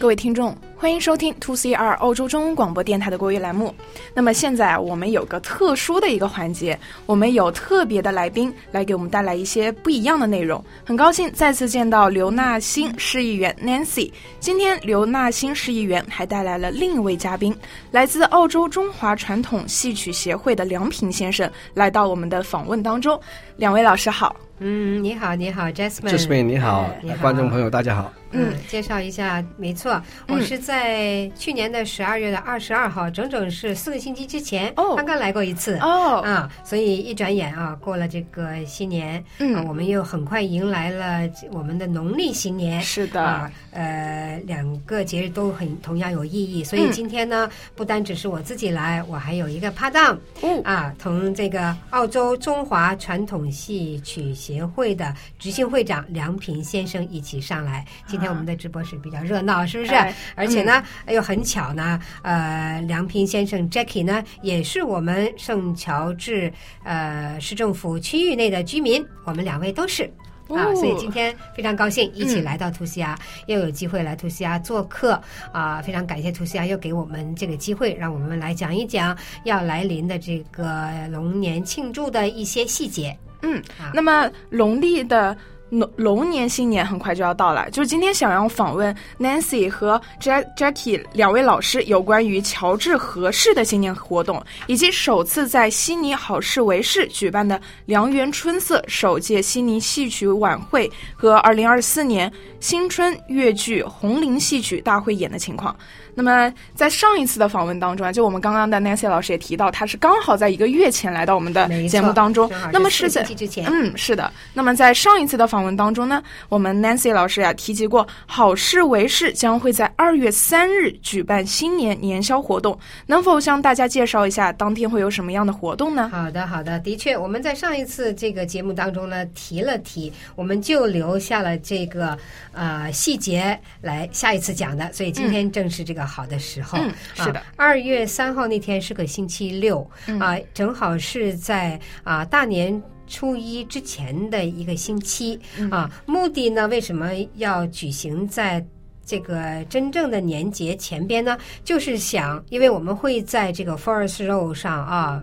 各位听众，欢迎收听 To C R 澳洲中文广播电台的国语栏目。那么现在我们有个特殊的一个环节，我们有特别的来宾来给我们带来一些不一样的内容。很高兴再次见到刘纳新市议员 Nancy。今天刘纳新市议员还带来了另一位嘉宾，来自澳洲中华传统戏曲协会的梁平先生来到我们的访问当中。两位老师好。嗯，你好，你好，Jasmine。Jasmine，你好，你好，观众朋友，大家好。嗯，介绍一下，没错，我是在去年的十二月的二十二号，整整是四个星期之前，哦，刚刚来过一次，哦，啊，所以一转眼啊，过了这个新年，嗯，我们又很快迎来了我们的农历新年，是的，啊，呃，两个节日都很同样有意义，所以今天呢，不单只是我自己来，我还有一个拍档，嗯，啊，同这个澳洲中华传统戏曲协会的执行会长梁平先生一起上来。今天我们的直播是比较热闹，是不是？哎、而且呢，又、嗯、很巧呢，呃，梁平先生 Jackie 呢，也是我们圣乔治呃市政府区域内的居民，我们两位都是、哦、啊，所以今天非常高兴一起来到图西亚、嗯、又有机会来图西亚做客啊，非常感谢图西亚又给我们这个机会，让我们来讲一讲要来临的这个龙年庆祝的一些细节。嗯，啊、那么农历的。龙龙年新年很快就要到了，就是今天想要访问 Nancy 和 Jack Jackie 两位老师有关于乔治河市的新年活动，以及首次在悉尼好市维市举办的良缘春色首届悉尼戏曲晚会和二零二四年新春越剧红伶戏曲大会演的情况。那么在上一次的访问当中啊，就我们刚刚的 Nancy 老师也提到，他是刚好在一个月前来到我们的节目当中。那么是在嗯，是的。那么在上一次的访问当中呢，我们 Nancy 老师呀、啊、提及过，好事为市将会在二月三日举办新年年宵活动，能否向大家介绍一下当天会有什么样的活动呢？好的，好的，的确，我们在上一次这个节目当中呢提了提，我们就留下了这个呃细节来下一次讲的，所以今天正是这个。好的时候，嗯，是的，二月三号那天是个星期六，啊，正好是在啊大年初一之前的一个星期，啊，目的呢，为什么要举行在这个真正的年节前边呢？就是想，因为我们会在这个 Forest Road 上啊，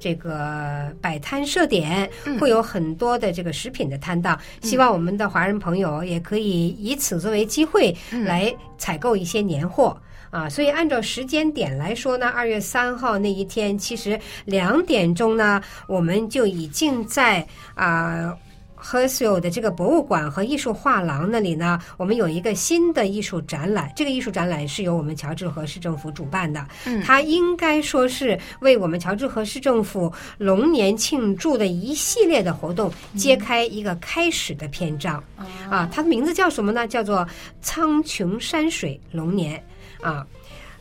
这个摆摊设点，会有很多的这个食品的摊档，希望我们的华人朋友也可以以此作为机会来采购一些年货。啊，所以按照时间点来说呢，二月三号那一天，其实两点钟呢，我们就已经在啊 Hurstville 的这个博物馆和艺术画廊那里呢，我们有一个新的艺术展览。这个艺术展览是由我们乔治河市政府主办的，嗯，它应该说是为我们乔治河市政府龙年庆祝的一系列的活动揭开一个开始的篇章。啊，它的名字叫什么呢？叫做苍穹山水龙年。啊，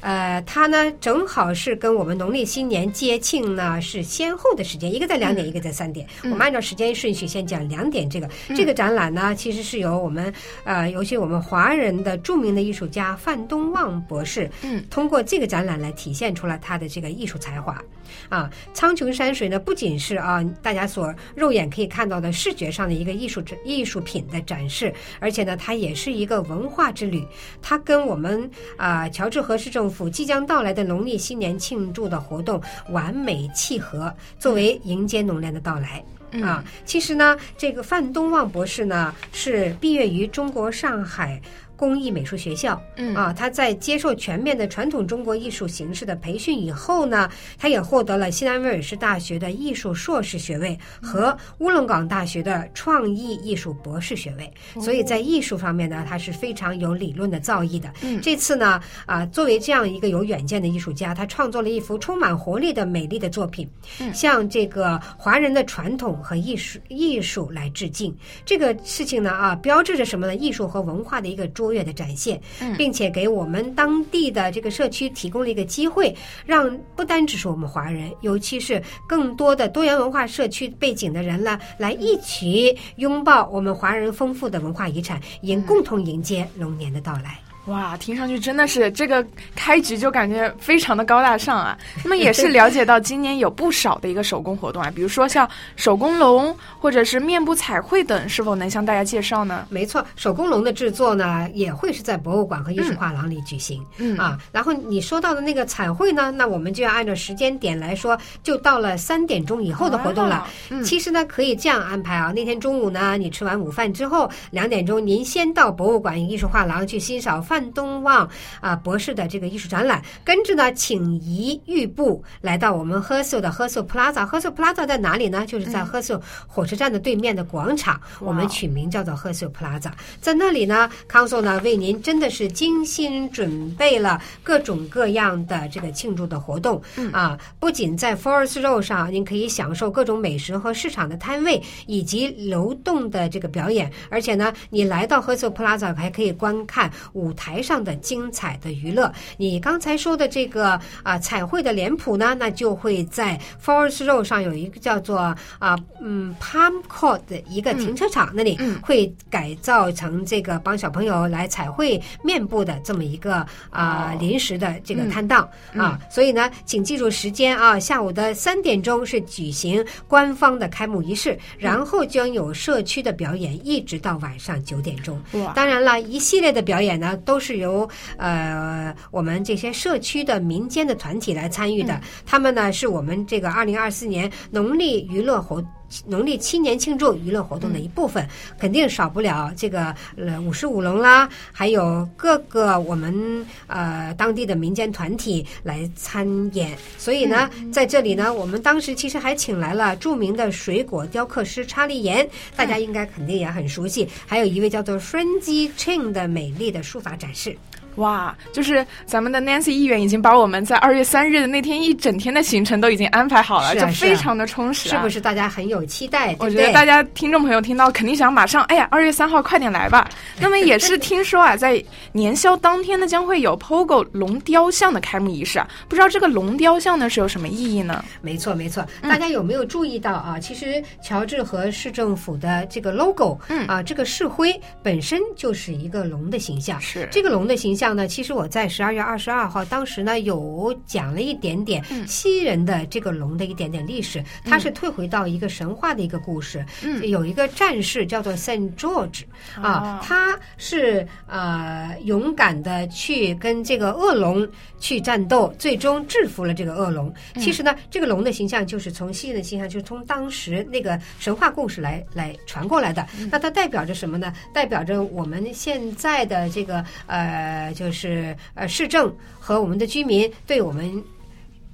呃，它呢正好是跟我们农历新年接庆呢是先后的时间，一个在两点，嗯、一个在三点。我们按照时间顺序先讲两点这个。嗯、这个展览呢，其实是由我们呃，尤其我们华人的著名的艺术家范东旺博士，嗯，通过这个展览来体现出了他的这个艺术才华。啊，苍穹山水呢，不仅是啊大家所肉眼可以看到的视觉上的一个艺术艺术品的展示，而且呢，它也是一个文化之旅。它跟我们啊乔治河市政府即将到来的农历新年庆祝的活动完美契合，作为迎接农年的到来。啊，其实呢，这个范东旺博士呢是毕业于中国上海。工艺美术学校，嗯啊，他在接受全面的传统中国艺术形式的培训以后呢，他也获得了西南威尔士大学的艺术硕士学位和乌伦港大学的创意艺术博士学位，所以在艺术方面呢，他是非常有理论的造诣的。嗯，这次呢，啊，作为这样一个有远见的艺术家，他创作了一幅充满活力的美丽的作品，向这个华人的传统和艺术艺术来致敬。这个事情呢，啊，标志着什么呢？艺术和文化的一个卓。卓越的展现，并且给我们当地的这个社区提供了一个机会，让不单只是我们华人，尤其是更多的多元文化社区背景的人呢，来一起拥抱我们华人丰富的文化遗产，迎共同迎接龙年的到来。哇，听上去真的是这个开局就感觉非常的高大上啊。那么也是了解到今年有不少的一个手工活动啊，比如说像手工龙或者是面部彩绘等，是否能向大家介绍呢？没错，手工龙的制作呢也会是在博物馆和艺术画廊里举行。嗯啊，然后你说到的那个彩绘呢，那我们就要按照时间点来说，就到了三点钟以后的活动了。啊嗯、其实呢，可以这样安排啊，那天中午呢，你吃完午饭之后，两点钟您先到博物馆艺术画廊去欣赏范东旺啊博士的这个艺术展览，跟着呢，请移玉步来到我们赫秀的赫秀 Plaza。赫秀 Plaza 在哪里呢？就是在赫秀火车站的对面的广场，嗯、我们取名叫做赫秀 Plaza。在那里呢，康索呢为您真的是精心准备了各种各样的这个庆祝的活动、嗯、啊！不仅在 Forest Road 上，您可以享受各种美食和市场的摊位以及流动的这个表演，而且呢，你来到赫秀 Plaza 还可以观看舞台上的精彩的娱乐。你刚才说的这个啊彩绘的脸谱呢，那就会在 Forest Road 上有一个叫做啊嗯 Palm Court 的一个停车场、嗯、那里，会改造成这个帮小朋友来彩绘面部的这么一个啊临时的这个摊档、嗯、啊。所以呢，请记住时间啊，下午的三点钟是举行官方的开幕仪式，然后将有社区的表演，一直到晚上九点钟。哇！当然了，一系列的表演呢，都是由呃我们这些社区的民间的团体来参与的。嗯、他们呢，是我们这个二零二四年农历娱乐活。农历七年庆祝娱乐活动的一部分，嗯、肯定少不了这个呃舞狮舞龙啦，还有各个我们呃当地的民间团体来参演。所以呢，嗯、在这里呢，我们当时其实还请来了著名的水果雕刻师查理岩，大家应该肯定也很熟悉。嗯、还有一位叫做 Frenzy Chen 的美丽的书法展示。哇，就是咱们的 Nancy 议员已经把我们在二月三日的那天一整天的行程都已经安排好了，就非常的充实，是不是？大家很有期待，我觉得大家听众朋友听到肯定想马上，哎呀，二月三号快点来吧。那么也是听说啊，在年宵当天呢，将会有 Pogo 龙雕像的开幕仪式啊，不知道这个龙雕像呢是有什么意义呢？没错，没错，大家有没有注意到啊？嗯、其实乔治和市政府的这个 logo，嗯啊，这个市徽本身就是一个龙的形象，是这个龙的形象。呢，其实我在十二月二十二号当时呢，有讲了一点点西人的这个龙的一点点历史。它是退回到一个神话的一个故事。嗯，有一个战士叫做 Saint George 啊，他是呃勇敢的去跟这个恶龙去战斗，最终制服了这个恶龙。其实呢，这个龙的形象就是从西人的形象，就是从当时那个神话故事来来传过来的。那它代表着什么呢？代表着我们现在的这个呃。就是呃，市政和我们的居民对我们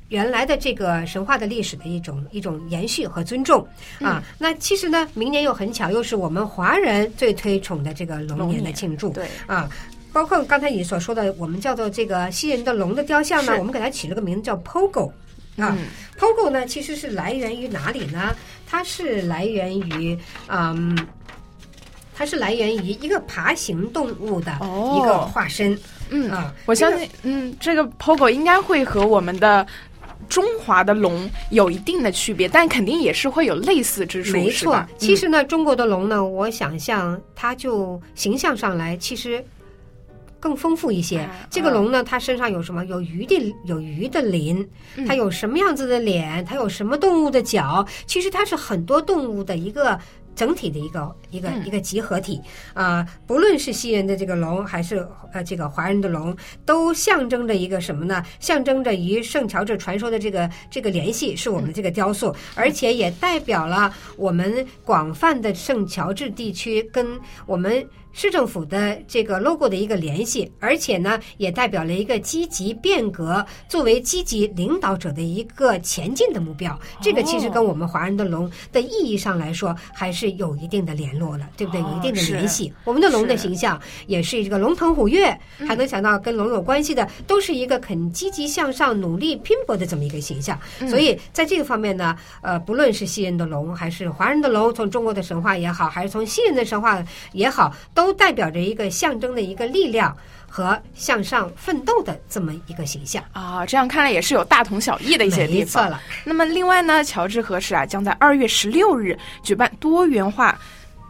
原来的这个神话的历史的一种一种延续和尊重啊。嗯、那其实呢，明年又很巧，又是我们华人最推崇的这个龙年的庆祝，对啊。包括刚才你所说的，我们叫做这个西人的龙的雕像呢，我们给它起了个名字叫 Pogo 啊。嗯、Pogo 呢，其实是来源于哪里呢？它是来源于嗯。它是来源于一个爬行动物的一个化身，哦、嗯啊，我相信，这个、嗯，这个 Pogo 应该会和我们的中华的龙有一定的区别，但肯定也是会有类似之处。没错，其实呢，嗯、中国的龙呢，我想象它就形象上来，其实更丰富一些。啊、这个龙呢，它身上有什么？有鱼的，有鱼的鳞，它有什么样子的脸？它有什么动物的脚？其实它是很多动物的一个。整体的一个一个一个集合体啊、呃，不论是西人的这个龙，还是呃这个华人的龙，都象征着一个什么呢？象征着与圣乔治传说的这个这个联系，是我们这个雕塑，而且也代表了我们广泛的圣乔治地区跟我们。市政府的这个 logo 的一个联系，而且呢，也代表了一个积极变革，作为积极领导者的一个前进的目标。这个其实跟我们华人的龙的意义上来说，还是有一定的联络的，对不对？有一定的联系。我们的龙的形象也是一个龙腾虎跃，还能想到跟龙有关系的，都是一个肯积极向上、努力拼搏的这么一个形象。所以在这个方面呢，呃，不论是西人的龙，还是华人的龙，从中国的神话也好，还是从西人的神话也好，都。都代表着一个象征的一个力量和向上奋斗的这么一个形象啊，这样看来也是有大同小异的一些地方。没错了。那么另外呢，乔治和市啊将在二月十六日举办多元化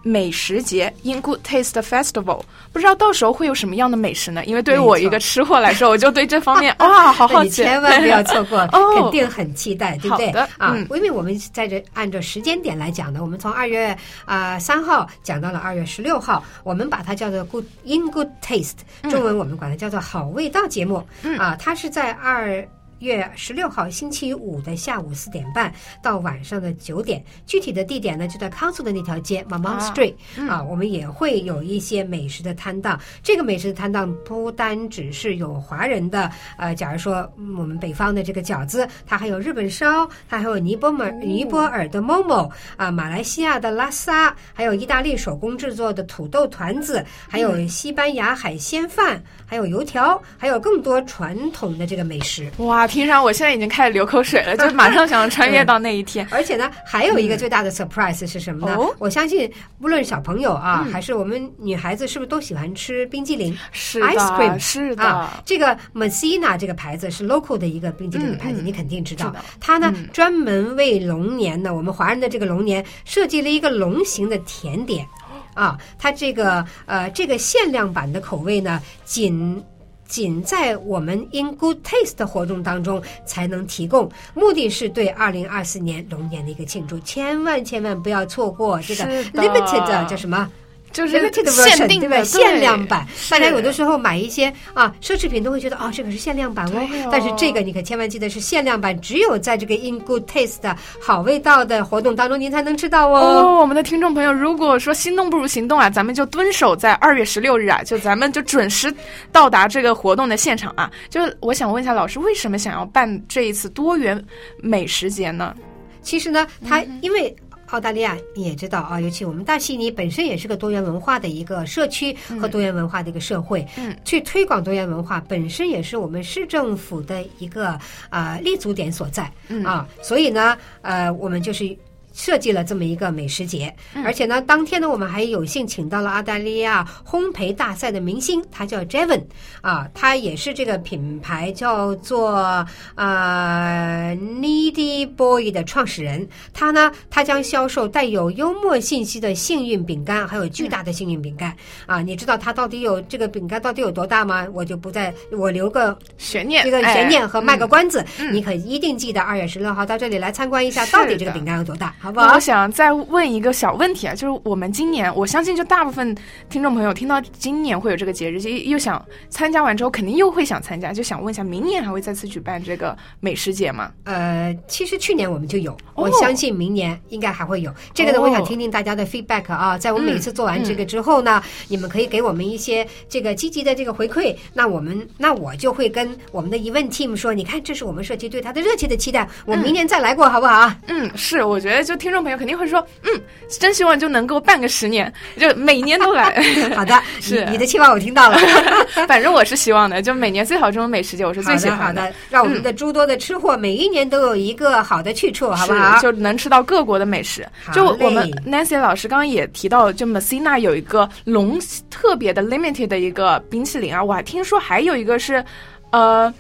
美食节 In Good Taste Festival，不知道到时候会有什么样的美食呢？因为对于我一个吃货来说，我就对这方面哇，好好奇，千万不要错过，肯定很期待，对不对？的。啊，因为我们在这按照时间点来讲呢，我们从二月啊三号讲到了二月十六号，我们把它叫做 Good In Good Taste，中文我们管它叫做好味道节目，啊，它是在二。月十六号星期五的下午四点半到晚上的九点，具体的地点呢就在康苏的那条街 Marmont Street 啊，我们也会有一些美食的摊档。这个美食的摊档不单只是有华人的，呃，假如说我们北方的这个饺子，它还有日本烧，它还有尼泊尔尼泊尔的 Momo 啊，马来西亚的拉萨，还有意大利手工制作的土豆团子，还有西班牙海鲜饭，还有油条，还有更多传统的这个美食。哇！听上我现在已经开始流口水了，就马上想要穿越到那一天。而且呢，还有一个最大的 surprise 是什么呢？嗯、我相信，无论小朋友啊，嗯、还是我们女孩子，是不是都喜欢吃冰激凌？是 ice cream 是的。啊，这个 Messina 这个牌子是 local 的一个冰激凌的牌子，嗯、你肯定知道。嗯、它呢，嗯、专门为龙年呢，我们华人的这个龙年设计了一个龙形的甜点。啊，它这个呃，这个限量版的口味呢，仅。仅在我们 In Good Taste 的活动当中才能提供，目的是对二零二四年龙年的一个庆祝，千万千万不要错过这个 Limited 叫什么？就是限定的，对？限量版，大家有的时候买一些啊奢侈品都会觉得啊，这个是限量版哦。但是这个你可千万记得是限量版，只有在这个 In Good Taste 的好味道的活动当中您才能吃到哦。哦，我们的听众朋友，如果说心动不如行动啊，咱们就蹲守在二月十六日啊，就咱们就准时到达这个活动的现场啊。就是我想问一下老师，为什么想要办这一次多元美食节呢？其实呢，它因为。澳大利亚你也知道啊，尤其我们大悉尼本身也是个多元文化的一个社区和多元文化的一个社会，嗯，去推广多元文化本身也是我们市政府的一个啊、呃、立足点所在，嗯啊，所以呢，呃，我们就是。设计了这么一个美食节，而且呢，当天呢，我们还有幸请到了澳大利亚烘焙大赛的明星，他叫 Javon 啊，他也是这个品牌叫做啊 Needy Boy 的创始人。他呢，他将销售带有幽默信息的幸运饼干，还有巨大的幸运饼干啊。你知道它到底有这个饼干到底有多大吗？我就不再我留个悬念，这个悬念和卖个关子。你可一定记得二月十六号到这里来参观一下，到底这个饼干有多大。好不好？我想再问一个小问题啊，就是我们今年，我相信就大部分听众朋友听到今年会有这个节日，就又想参加完之后，肯定又会想参加，就想问一下，明年还会再次举办这个美食节吗？呃，其实去年我们就有，哦、我相信明年应该还会有。这个呢，我想听听大家的 feedback 啊，在我们每次做完这个之后呢，你们可以给我们一些这个积极的这个回馈，那我们那我就会跟我们的 event team 说，你看，这是我们社区对他的热切的期待，我明年再来过，好不好？嗯，是，我觉得就。听众朋友肯定会说，嗯，真希望就能够办个十年，就每年都来。好的，是你，你的期望我听到了，反正我是希望的，就每年最好这种美食节，我是最喜欢的。好的，让我们的诸多的吃货每一年都有一个好的去处，嗯、好不好？就能吃到各国的美食。就我们 Nancy 老师刚刚也提到，就 Messina 有一个龙特别的 limited 的一个冰淇淋啊，我还听说还有一个是，呃。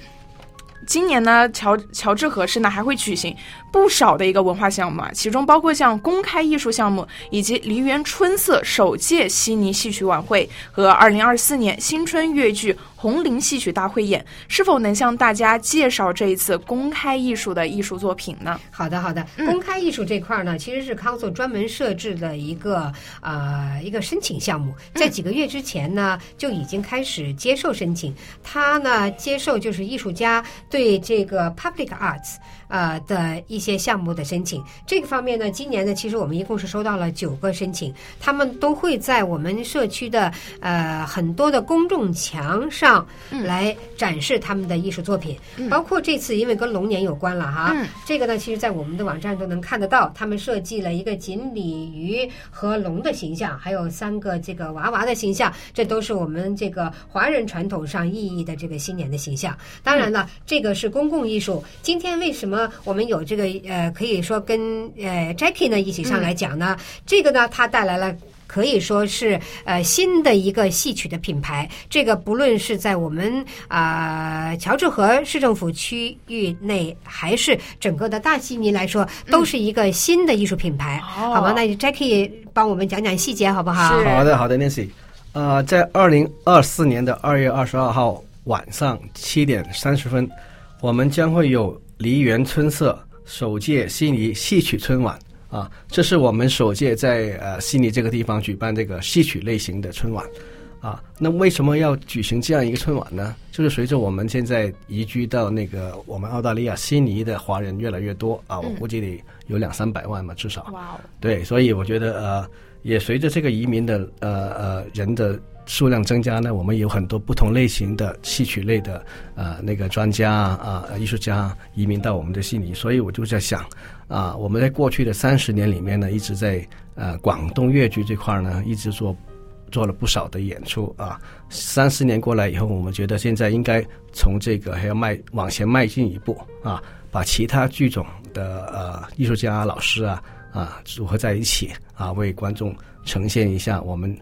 今年呢，乔乔治河市呢还会举行不少的一个文化项目啊，其中包括像公开艺术项目，以及梨园春色首届悉尼戏曲晚会和二零二四年新春越剧红伶戏曲大汇演，是否能向大家介绍这一次公开艺术的艺术作品呢？好的，好的，公开艺术这块呢，其实是康索专门设置的一个啊、呃、一个申请项目，在几个月之前呢就已经开始接受申请，他呢接受就是艺术家。对这个 public arts。呃的一些项目的申请，这个方面呢，今年呢，其实我们一共是收到了九个申请，他们都会在我们社区的呃很多的公众墙上来展示他们的艺术作品，嗯、包括这次因为跟龙年有关了哈，嗯、这个呢，其实在我们的网站都能看得到，他们设计了一个锦鲤鱼和龙的形象，还有三个这个娃娃的形象，这都是我们这个华人传统上意义的这个新年的形象。当然了，嗯、这个是公共艺术，今天为什么？我们有这个呃，可以说跟呃 Jackie 呢一起上来讲呢，嗯、这个呢，它带来了。可以说是呃新的一个戏曲的品牌。这个不论是在我们啊、呃、乔治河市政府区域内，还是整个的大悉尼来说，都是一个新的艺术品牌，嗯、好吧？那 Jackie 帮我们讲讲细节好不好？好的，好的，Nancy。呃，在二零二四年的二月二十二号晚上七点三十分，我们将会有梨园春色首届悉尼戏曲春晚啊，这是我们首届在呃悉尼这个地方举办这个戏曲类型的春晚啊。那为什么要举行这样一个春晚呢？就是随着我们现在移居到那个我们澳大利亚悉尼的华人越来越多啊，我估计得有两三百万嘛，至少。哇、嗯。对，所以我觉得呃。也随着这个移民的呃呃人的数量增加呢，我们有很多不同类型的戏曲类的呃那个专家啊、艺术家移民到我们的悉尼，所以我就在想啊、我们在过去的三十年里面呢，一直在呃广东粤剧这块呢，一直做做了不少的演出啊。三十年过来以后，我们觉得现在应该从这个还要迈往前迈进一步啊，把其他剧种的呃艺术家老师啊。啊，组合在一起啊，为观众呈现一下我们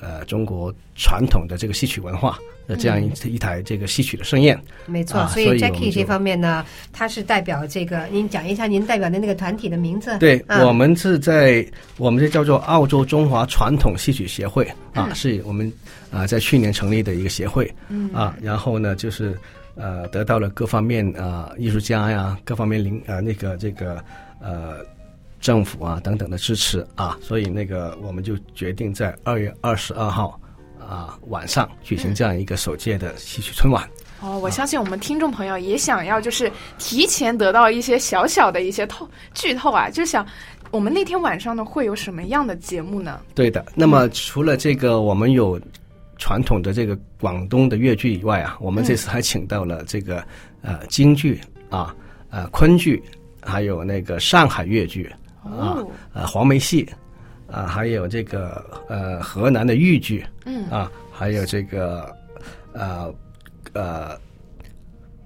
呃中国传统的这个戏曲文化的这样一一台这个戏曲的盛宴。嗯、没错，所以 Jackie 这方面呢，他是代表这个，您讲一下您代表的那个团体的名字。对，啊、我们是在我们这叫做澳洲中华传统戏曲协会啊，嗯、是我们啊在去年成立的一个协会。嗯啊，然后呢，就是呃得到了各方面啊艺术家呀，各方面领呃那个这个呃。政府啊等等的支持啊，所以那个我们就决定在二月二十二号啊晚上举行这样一个首届的戏曲春晚。哦，我相信我们听众朋友也想要就是提前得到一些小小的一些透剧透啊，就想我们那天晚上呢会有什么样的节目呢？对的，那么除了这个我们有传统的这个广东的粤剧以外啊，我们这次还请到了这个呃京剧啊呃昆剧，还有那个上海粤剧。啊，呃，黄梅戏，啊，还有这个呃，河南的豫剧，嗯，啊，还有这个呃呃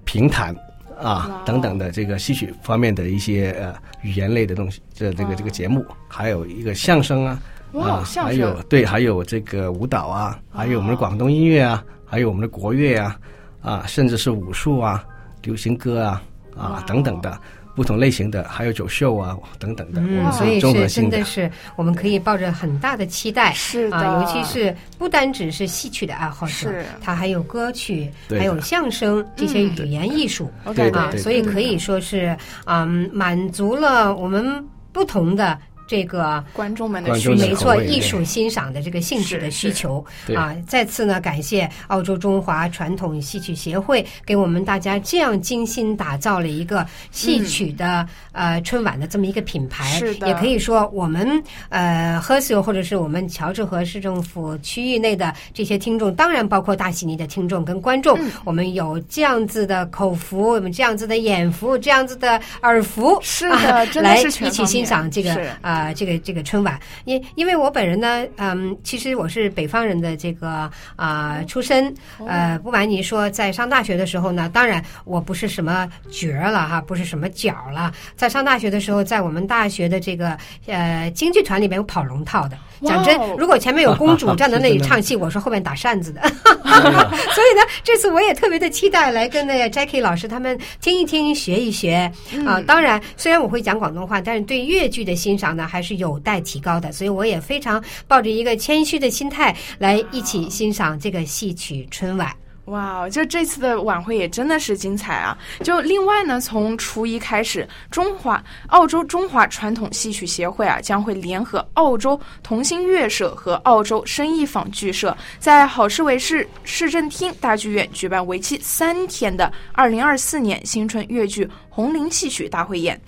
评弹啊等等的这个戏曲方面的一些呃语言类的东西，这这个这个节目，还有一个相声啊，啊，还有对，还有这个舞蹈啊，还有我们的广东音乐啊，还有我们的国乐啊，啊，甚至是武术啊、流行歌啊啊等等的。不同类型的，还有走秀啊等等的，嗯，所以是真的是我们可以抱着很大的期待，是的。啊，尤其是不单只是戏曲的爱好者，是。他还有歌曲，还有相声这些语言艺术，对啊，所以可以说是嗯，满足了我们不同的。这个观众们的需，没错，艺术欣赏的这个兴趣的需求。啊！再次呢，感谢澳洲中华传统戏曲协会给我们大家这样精心打造了一个戏曲的、嗯、呃春晚的这么一个品牌。是的，也可以说我们呃 Hurstville 或者是我们乔治河市政府区域内的这些听众，当然包括大悉尼的听众跟观众，嗯、我们有这样子的口福，我们这样子的眼福，这样子的耳福，是的，真的是全来一起欣赏这个啊。呃，这个这个春晚，因因为我本人呢，嗯，其实我是北方人的这个啊、呃、出身，呃，不瞒您说，在上大学的时候呢，当然我不是什么角儿了哈，不是什么角了，在上大学的时候，在我们大学的这个呃京剧团里面有跑龙套的。讲真，如果前面有公主站在那里唱戏，我是后面打扇子的。所以呢，这次我也特别的期待来跟那个 Jackie 老师他们听一听、学一学啊。当然，虽然我会讲广东话，但是对粤剧的欣赏呢，还是有待提高的。所以我也非常抱着一个谦虚的心态来一起欣赏这个戏曲春晚。哇，wow, 就这次的晚会也真的是精彩啊！就另外呢，从初一开始，中华澳洲中华传统戏曲协会啊，将会联合澳洲同心乐社和澳洲生意坊剧社，在好市围市市政厅大剧院举办为期三天的二零二四年新春粤剧红伶戏曲大汇演。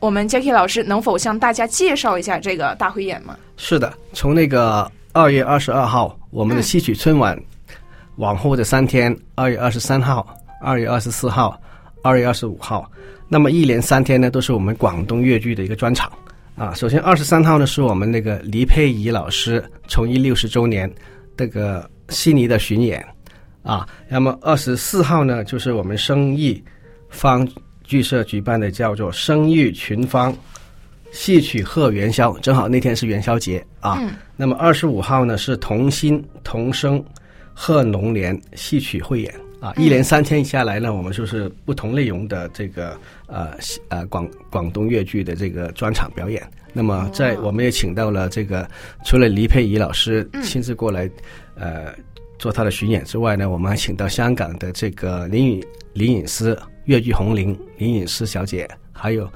我们 Jackie 老师能否向大家介绍一下这个大汇演吗？是的，从那个二月二十二号，我们的戏曲春晚。嗯往后的三天，二月二十三号、二月二十四号、二月二十五号，那么一连三天呢，都是我们广东粤剧的一个专场啊。首先二十三号呢，是我们那个黎佩仪老师从艺六十周年这个悉尼的巡演啊。那么二十四号呢，就是我们生意方剧社举办的叫做生育群芳戏曲贺元宵，正好那天是元宵节啊。嗯、那么二十五号呢是同心同声贺龙年戏曲汇演啊。一连三天下来呢，我们就是不同内容的这个呃呃广广东粤剧的这个专场表演。那么在我们也请到了这个除了黎佩仪老师亲自过来呃做他的巡演之外呢，我们还请到香港的这个林允林颖思粤剧红伶林颖思小姐，还有。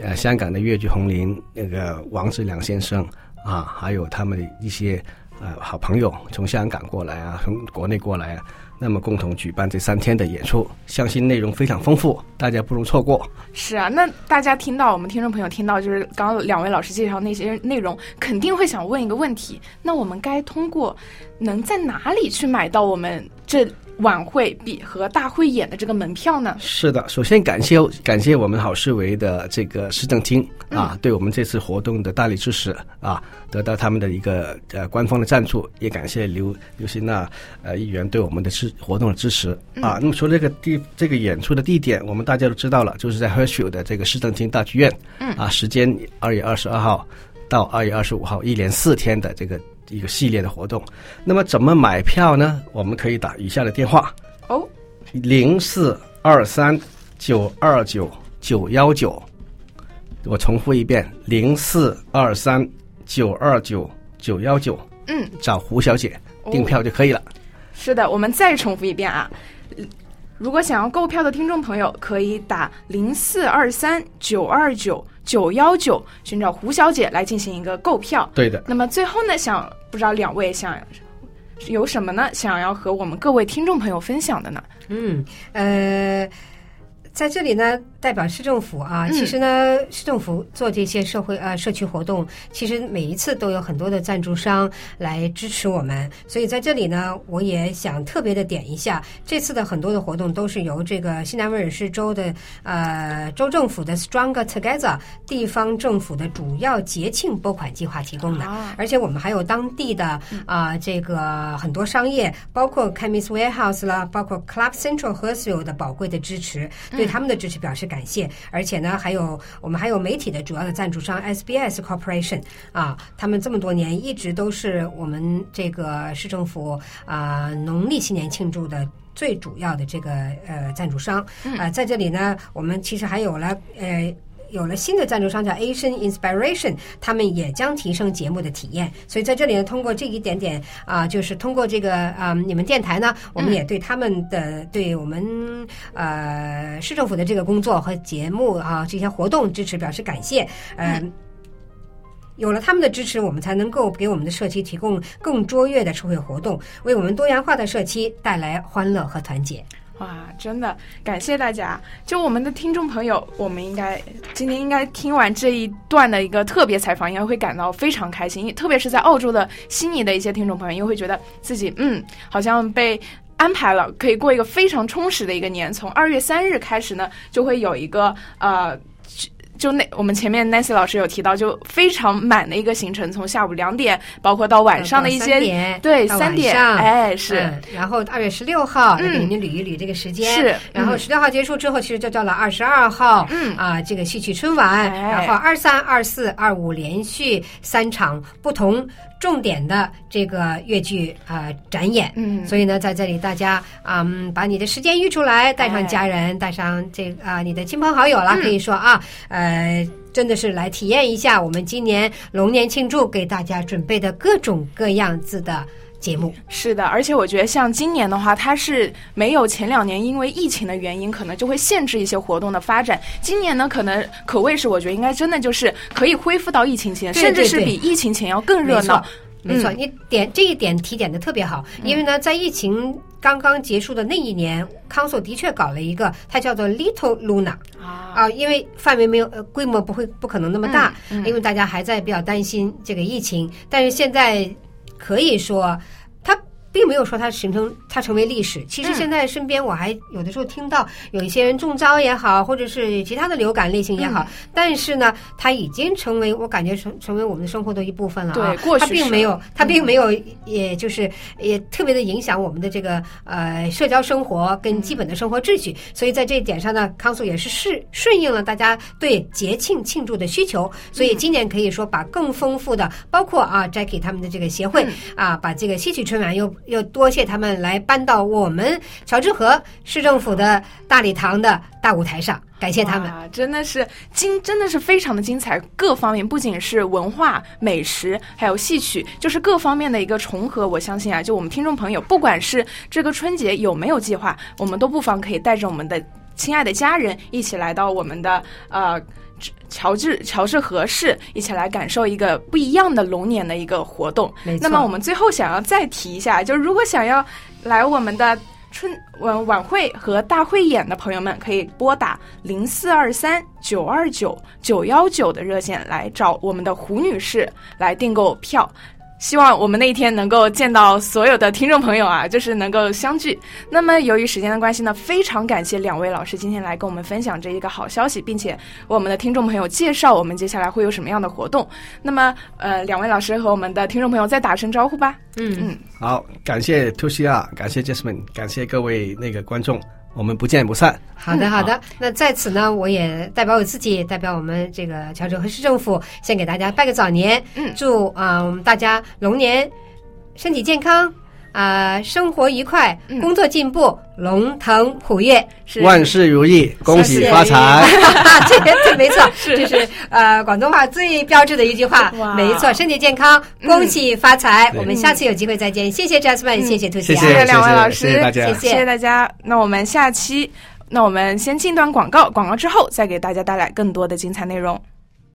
呃，香港的粤剧红伶那个王志良先生啊，还有他们一些呃好朋友从香港过来啊，从国内过来啊，那么共同举办这三天的演出，相信内容非常丰富，大家不容错过。是啊，那大家听到我们听众朋友听到，就是刚刚两位老师介绍那些内容，肯定会想问一个问题：那我们该通过能在哪里去买到我们这？晚会比和大会演的这个门票呢？是的，首先感谢感谢我们好市委的这个市政厅啊，嗯、对我们这次活动的大力支持啊，得到他们的一个呃官方的赞助，也感谢刘刘新娜呃议员对我们的支活动的支持啊。嗯、那么除了这个地这个演出的地点，我们大家都知道了，就是在 Hurstville 的这个市政厅大剧院，嗯啊，时间二月二十二号到二月二十五号，一连四天的这个。一个系列的活动，那么怎么买票呢？我们可以打以下的电话哦，零四二三九二九九幺九，我重复一遍，零四二三九二九九幺九，嗯，找胡小姐订票就可以了。哦。是的，我们再重复一遍啊。如果想要购票的听众朋友，可以打零四二三九二九九幺九，寻找胡小姐来进行一个购票。对的。那么最后呢，想不知道两位想有什么呢？想要和我们各位听众朋友分享的呢？嗯，呃。在这里呢，代表市政府啊，其实呢，市政府做这些社会呃社区活动，其实每一次都有很多的赞助商来支持我们。所以在这里呢，我也想特别的点一下，这次的很多的活动都是由这个新南威尔士州的呃州政府的 Stronger Together 地方政府的主要节庆拨款计划提供的，而且我们还有当地的啊、呃、这个很多商业，包括 Chemist Warehouse 啦，包括 Club Central Hurstville 的宝贵的支持，对。他们的支持表示感谢，而且呢，还有我们还有媒体的主要的赞助商 SBS Corporation 啊，他们这么多年一直都是我们这个市政府啊农历新年庆祝的最主要的这个呃赞助商。啊，在这里呢，我们其实还有了呃。有了新的赞助商叫 Asian Inspiration，他们也将提升节目的体验。所以在这里呢，通过这一点点啊、呃，就是通过这个啊、呃，你们电台呢，我们也对他们的、嗯、对我们呃市政府的这个工作和节目啊这些活动支持表示感谢。呃、嗯，有了他们的支持，我们才能够给我们的社区提供更卓越的社会活动，为我们多元化的社区带来欢乐和团结。哇，真的感谢大家！就我们的听众朋友，我们应该今天应该听完这一段的一个特别采访，应该会感到非常开心。特别是在澳洲的悉尼的一些听众朋友，因为会觉得自己嗯，好像被安排了，可以过一个非常充实的一个年。从二月三日开始呢，就会有一个呃。就那我们前面 Nancy 老师有提到，就非常满的一个行程，从下午两点，包括到晚上的一些点对三点，哎是、嗯，然后二月十六号给您捋一捋这个时间，是、嗯，然后十六号结束之后，其实就到了二十二号，嗯啊这个戏曲春晚，哎、然后二三二四二五连续三场不同。重点的这个越剧啊展演，嗯，所以呢，在这里大家嗯，把你的时间预出来，带上家人，带上这啊你的亲朋好友了，可以说啊，呃，真的是来体验一下我们今年龙年庆祝给大家准备的各种各样子的节目。是的，而且我觉得像今年的话，它是没有前两年因为疫情的原因，可能就会限制一些活动的发展。今年呢，可能可谓是我觉得应该真的就是可以恢复到疫情前，对对对，甚至是比疫情前要更热闹。没错，你点这一点提点的特别好，因为呢，在疫情刚刚结束的那一年，康索的确搞了一个，它叫做 Little Luna 啊，啊，因为范围没有，呃，规模不会不可能那么大，因为大家还在比较担心这个疫情，但是现在可以说它。并没有说它形成它成为历史。其实现在身边我还有的时候听到有一些人中招也好，或者是其他的流感类型也好，嗯、但是呢，它已经成为我感觉成成为我们的生活的一部分了啊。对，过去它并没有，它并没有，也就是也特别的影响我们的这个呃社交生活跟基本的生活秩序。嗯、所以在这一点上呢，康素也是顺顺应了大家对节庆庆祝的需求。所以今年可以说把更丰富的，包括啊 Jackie 他们的这个协会、嗯、啊，把这个戏曲春晚又又多谢他们来搬到我们乔治河市政府的大礼堂的大舞台上，感谢他们，真的是精，真的是非常的精彩，各方面不仅是文化、美食，还有戏曲，就是各方面的一个重合。我相信啊，就我们听众朋友，不管是这个春节有没有计划，我们都不妨可以带着我们的亲爱的家人一起来到我们的呃。乔治乔治和氏，一起来感受一个不一样的龙年的一个活动。那么我们最后想要再提一下，就是如果想要来我们的春晚晚会和大汇演的朋友们，可以拨打零四二三九二九九幺九的热线来找我们的胡女士来订购票。希望我们那一天能够见到所有的听众朋友啊，就是能够相聚。那么由于时间的关系呢，非常感谢两位老师今天来跟我们分享这一个好消息，并且为我们的听众朋友介绍我们接下来会有什么样的活动。那么呃，两位老师和我们的听众朋友再打声招呼吧。嗯嗯，好，感谢 2CR，感谢 Jasmine，感谢各位那个观众。我们不见不散。好的，好的。那在此呢，我也代表我自己，代表我们这个乔治河市政府，先给大家拜个早年。嗯，祝啊、呃、我们大家龙年身体健康啊、呃，生活愉快，工作进步，嗯、龙腾虎跃，是万事如意，恭喜发财。这这没错，是这是呃广东话最标志的一句话。没错，身体健康，恭喜发财。嗯、我们下次有机会再见。谢谢 Jasmine，、嗯、谢谢兔姐谢谢两位老师，谢谢大家，谢谢大家。那我们下期，那我们先进段广告，广告之后再给大家带来更多的精彩内容。